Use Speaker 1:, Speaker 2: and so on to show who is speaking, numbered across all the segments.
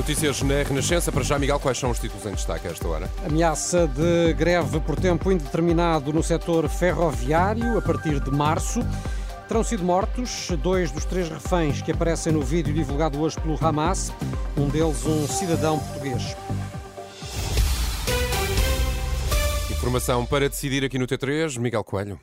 Speaker 1: Notícias na Renascença. Para já, Miguel, quais são os títulos em destaque a esta hora?
Speaker 2: Ameaça de greve por tempo indeterminado no setor ferroviário a partir de março. Terão sido mortos dois dos três reféns que aparecem no vídeo divulgado hoje pelo Hamas, um deles um cidadão português.
Speaker 1: Informação para decidir aqui no T3, Miguel Coelho.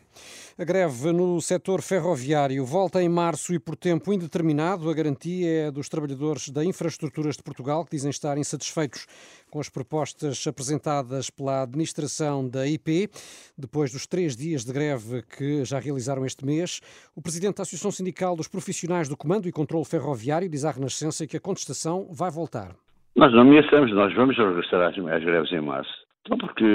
Speaker 2: A greve no setor ferroviário volta em março e por tempo indeterminado. A garantia é dos trabalhadores da Infraestruturas de Portugal, que dizem estar insatisfeitos com as propostas apresentadas pela administração da IP. Depois dos três dias de greve que já realizaram este mês, o presidente da Associação Sindical dos Profissionais do Comando e Controlo Ferroviário diz à Renascença que a contestação vai voltar.
Speaker 3: Nós não ameaçamos, nós vamos regressar às, greves em março. Porque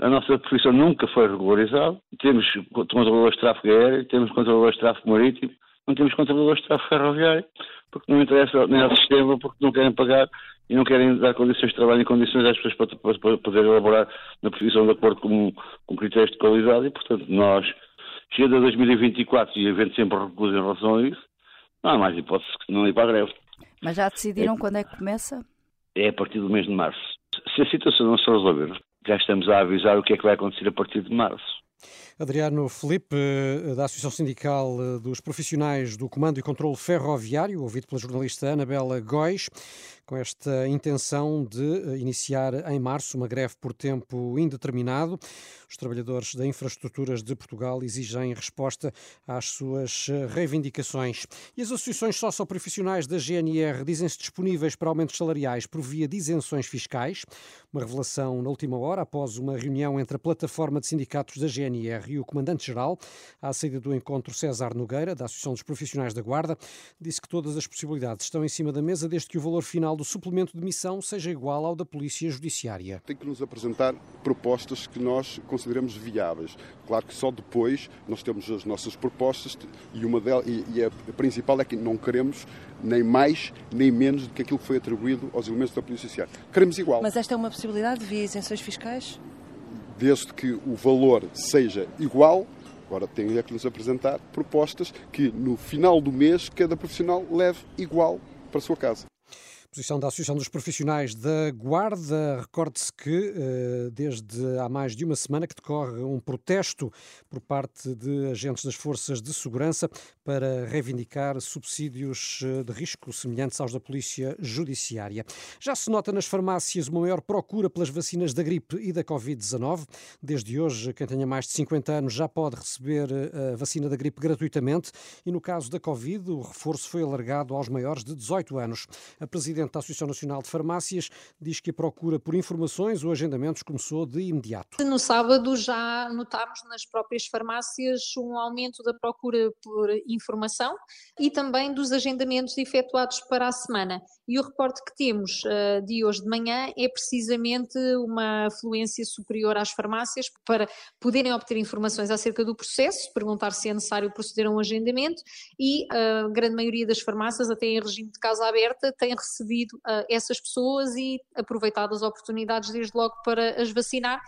Speaker 3: a nossa profissão nunca foi regularizada. Temos controladores de tráfego aéreo, temos controladores de tráfego marítimo, não temos controladores de tráfego ferroviário, porque não interessa nem ao sistema, porque não querem pagar e não querem dar condições de trabalho e condições às pessoas para, para, para poder elaborar na profissão de acordo com, com critérios de qualidade e, portanto, nós, chegando a 2024 e havendo sempre recurso em relação a isso, não há mais hipótese que não ir para a greve.
Speaker 4: Mas já decidiram é, quando é que começa?
Speaker 3: É a partir do mês de março. Se a situação não se resolver, já estamos a avisar o que é que vai acontecer a partir de março.
Speaker 2: Adriano Felipe, eh, da Associação Sindical eh, dos Profissionais do Comando e Controlo Ferroviário, ouvido pela jornalista Anabela Góis, com esta intenção de eh, iniciar em março uma greve por tempo indeterminado. Os trabalhadores da Infraestruturas de Portugal exigem resposta às suas reivindicações. E as associações socioprofissionais da GNR dizem-se disponíveis para aumentos salariais por via de isenções fiscais. Uma revelação na última hora, após uma reunião entre a plataforma de sindicatos da GNR e o Comandante-Geral, à saída do encontro César Nogueira, da Associação dos Profissionais da Guarda, disse que todas as possibilidades estão em cima da mesa desde que o valor final do suplemento de missão seja igual ao da Polícia Judiciária.
Speaker 5: Tem que nos apresentar propostas que nós consideramos viáveis. Claro que só depois nós temos as nossas propostas e, uma delas, e, e a principal é que não queremos nem mais nem menos do que aquilo que foi atribuído aos elementos da Polícia Judiciária. Queremos igual.
Speaker 4: Mas esta é uma possibilidade via isenções fiscais?
Speaker 5: Desde que o valor seja igual. Agora tem é que nos apresentar propostas que no final do mês cada profissional leve igual para a sua casa.
Speaker 2: Posição da Associação dos Profissionais da Guarda. Recorde-se que eh, desde há mais de uma semana que decorre um protesto por parte de agentes das forças de segurança para reivindicar subsídios eh, de risco semelhantes aos da Polícia Judiciária. Já se nota nas farmácias uma maior procura pelas vacinas da gripe e da Covid-19. Desde hoje, quem tenha mais de 50 anos já pode receber eh, a vacina da gripe gratuitamente e no caso da Covid, o reforço foi alargado aos maiores de 18 anos. A Presidente presidente da Associação Nacional de Farmácias, diz que a procura por informações ou agendamentos começou de imediato.
Speaker 6: No sábado já notámos nas próprias farmácias um aumento da procura por informação e também dos agendamentos efetuados para a semana. E o reporte que temos uh, de hoje de manhã é precisamente uma afluência superior às farmácias para poderem obter informações acerca do processo, perguntar se é necessário proceder a um agendamento e a grande maioria das farmácias, até em regime de casa aberta, tem recebido recebido uh, essas pessoas e aproveitado as oportunidades desde logo para as vacinar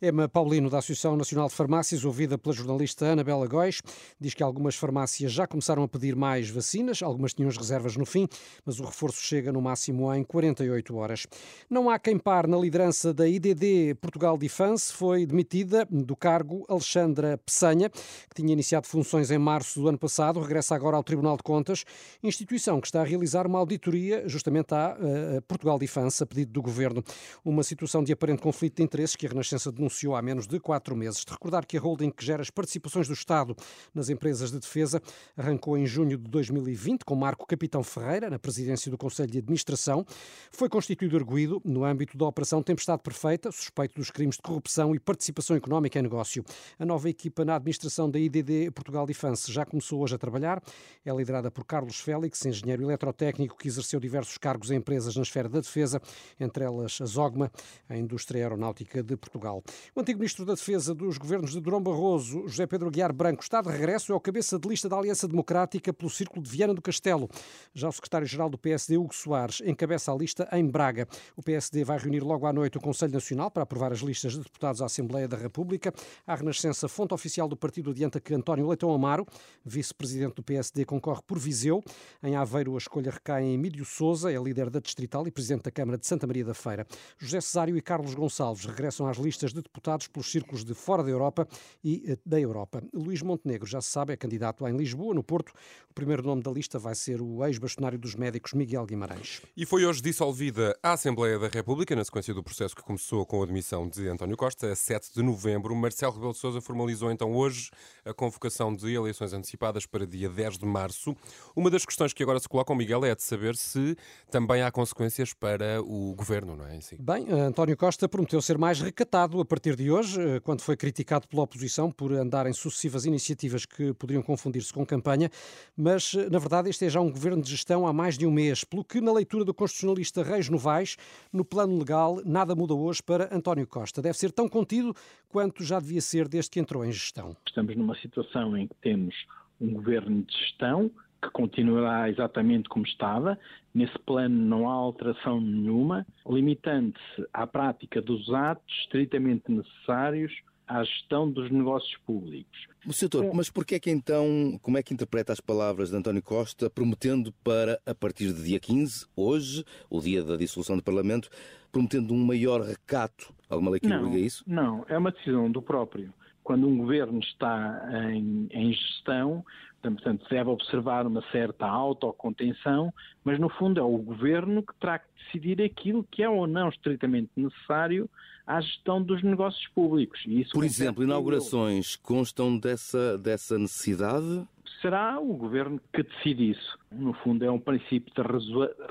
Speaker 2: Emma Paulino, da Associação Nacional de Farmácias, ouvida pela jornalista Ana Bela Góis, diz que algumas farmácias já começaram a pedir mais vacinas, algumas tinham as reservas no fim, mas o reforço chega no máximo em 48 horas. Não há quem par na liderança da IDD Portugal Defense, foi demitida do cargo Alexandra Peçanha, que tinha iniciado funções em março do ano passado, regressa agora ao Tribunal de Contas, instituição que está a realizar uma auditoria justamente à uh, Portugal Defense, a pedido do Governo. Uma situação de aparente conflito de interesses que a Renascença Renascença denunciou há menos de quatro meses. De recordar que a holding que gera as participações do Estado nas empresas de defesa arrancou em junho de 2020 com Marco Capitão Ferreira na presidência do Conselho de Administração. Foi constituído arguído no âmbito da Operação Tempestade Perfeita, suspeito dos crimes de corrupção e participação económica em negócio. A nova equipa na administração da IDD Portugal Defense já começou hoje a trabalhar. É liderada por Carlos Félix, engenheiro eletrotécnico que exerceu diversos cargos em empresas na esfera da defesa, entre elas a Zogma, a indústria aeronáutica de Portugal. O antigo ministro da Defesa dos governos de Durão Barroso, José Pedro Guiar Branco, está de regresso, é o cabeça de lista da Aliança Democrática pelo Círculo de Viana do Castelo. Já o secretário-geral do PSD, Hugo Soares, encabeça a lista em Braga. O PSD vai reunir logo à noite o Conselho Nacional para aprovar as listas de deputados à Assembleia da República. A Renascença, fonte oficial do partido, adianta que António Leitão Amaro, vice-presidente do PSD, concorre por Viseu. Em Aveiro, a escolha recai em Emílio Souza, é líder da Distrital e presidente da Câmara de Santa Maria da Feira. José Cesário e Carlos Gonçalves regressam às listas de deputados pelos círculos de fora da Europa e eh, da Europa. Luís Montenegro, já se sabe, é candidato em Lisboa, no Porto. O primeiro nome da lista vai ser o ex-bastonário dos médicos Miguel Guimarães.
Speaker 1: E foi hoje dissolvida a Assembleia da República, na sequência do processo que começou com a admissão de António Costa, a 7 de novembro. Marcelo Rebelo de Sousa formalizou então hoje a convocação de eleições antecipadas para dia 10 de março. Uma das questões que agora se colocam, Miguel, é de saber se também há consequências para o governo, não é? Si?
Speaker 2: Bem, António Costa prometeu ser mais recatado a partir de hoje, eh, quando foi criticado pela oposição por andar em sucessivas iniciativas que poderiam confundir-se com campanha, mas eh, na verdade este é já um governo de gestão há mais de um mês, pelo que na leitura do constitucionalista Reis Novaes, no plano legal, nada muda hoje para António Costa. Deve ser tão contido quanto já devia ser desde que entrou em gestão.
Speaker 7: Estamos numa situação em que temos um governo de gestão que continuará exatamente como estava. Nesse plano não há alteração nenhuma, limitando-se à prática dos atos estritamente necessários à gestão dos negócios públicos.
Speaker 8: Setor, mas porquê é que então, como é que interpreta as palavras de António Costa, prometendo para, a partir de dia 15, hoje, o dia da dissolução do Parlamento, prometendo um maior recato? Alguma lei que
Speaker 7: não,
Speaker 8: obriga isso?
Speaker 7: Não, é uma decisão do próprio. Quando um governo está em, em gestão, portanto, deve observar uma certa autocontenção, mas no fundo é o governo que terá que decidir aquilo que é ou não estritamente necessário à gestão dos negócios públicos.
Speaker 8: Por exemplo, inaugurações constam dessa, dessa necessidade?
Speaker 7: Será o governo que decide isso. No fundo, é um princípio de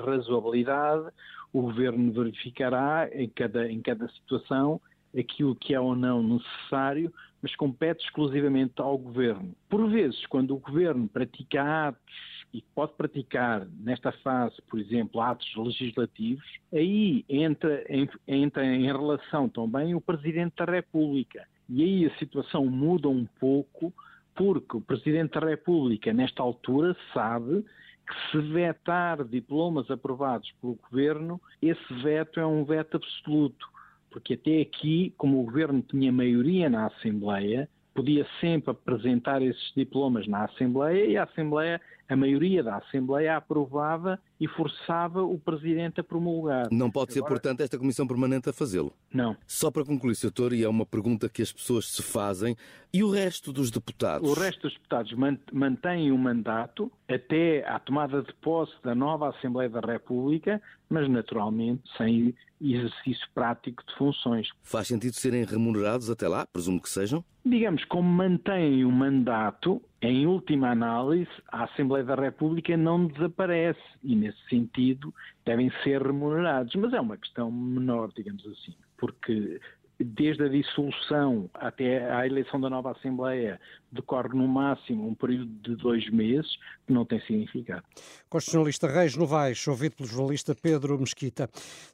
Speaker 7: razoabilidade. O governo verificará em cada, em cada situação aquilo que é ou não necessário, mas compete exclusivamente ao governo. Por vezes, quando o governo pratica atos e pode praticar nesta fase, por exemplo, atos legislativos, aí entra em, entra em relação também o Presidente da República. E aí a situação muda um pouco, porque o Presidente da República, nesta altura, sabe que se vetar diplomas aprovados pelo Governo, esse veto é um veto absoluto porque até aqui, como o governo tinha maioria na Assembleia, podia sempre apresentar esses diplomas na Assembleia e a Assembleia, a maioria da Assembleia aprovava e forçava o Presidente a promulgar.
Speaker 8: Não pode ser, portanto, esta Comissão Permanente a fazê-lo?
Speaker 7: Não.
Speaker 8: Só para concluir, Sr. Doutor, e é uma pergunta que as pessoas se fazem, e o resto dos deputados?
Speaker 7: O resto dos deputados mantém o mandato até à tomada de posse da nova Assembleia da República, mas naturalmente sem exercício prático de funções.
Speaker 8: Faz sentido serem remunerados até lá? Presumo que sejam?
Speaker 7: Digamos, como mantêm o mandato, em última análise, a Assembleia da República não desaparece e, nesse sentido, devem ser remunerados. Mas é uma questão menor, digamos assim, porque desde a dissolução até à eleição da nova Assembleia, decorre no máximo um período de dois meses, que não tem significado.
Speaker 2: Constitucionalista Reis Novaes, ouvido pelo jornalista Pedro Mesquita.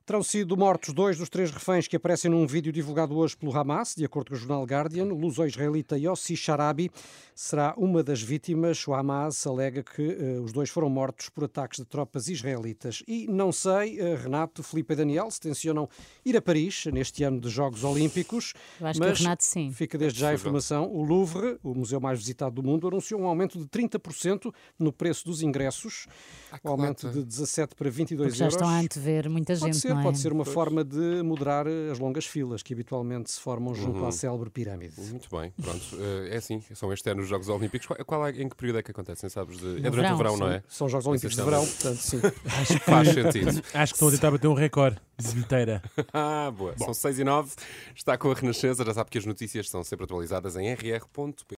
Speaker 2: Terão sido mortos dois dos três reféns que aparecem num vídeo divulgado hoje pelo Hamas, de acordo com o jornal Guardian. O luso-israelita Yossi Sharabi será uma das vítimas. O Hamas alega que uh, os dois foram mortos por ataques de tropas israelitas. E não sei, uh, Renato, Felipe e Daniel, se tencionam ir a Paris neste ano de Jogos Olímpicos.
Speaker 9: Eu acho
Speaker 2: mas
Speaker 9: que o Renato sim.
Speaker 2: Fica desde já a informação. O Louvre, o Museu museu mais visitado do mundo, anunciou um aumento de 30% no preço dos ingressos, um aumento de 17 para 22
Speaker 10: Porque já
Speaker 2: euros.
Speaker 10: estão a antever muita
Speaker 2: Pode
Speaker 10: gente,
Speaker 2: ser,
Speaker 10: não é?
Speaker 2: pode ser uma forma de moderar as longas filas que habitualmente se formam junto
Speaker 1: Uhum.
Speaker 2: à célebre pirâmide.
Speaker 1: Muito bem, pronto. Eh, é assim, são este ano os Jogos Olímpicos. Qual, qual é, em que período é que acontecem, sabes? De- é durante o verão, não é?
Speaker 2: São Jogos Olímpicos de verão, portanto, sim.
Speaker 1: Acho que faz sentido.
Speaker 11: Acho que estou a tentar bater um recorde de bilheteira.
Speaker 1: ah, boa. São 6 e 9. Está com a Renascença. Já sabe que as notícias são sempre atualizadas em rr.pt.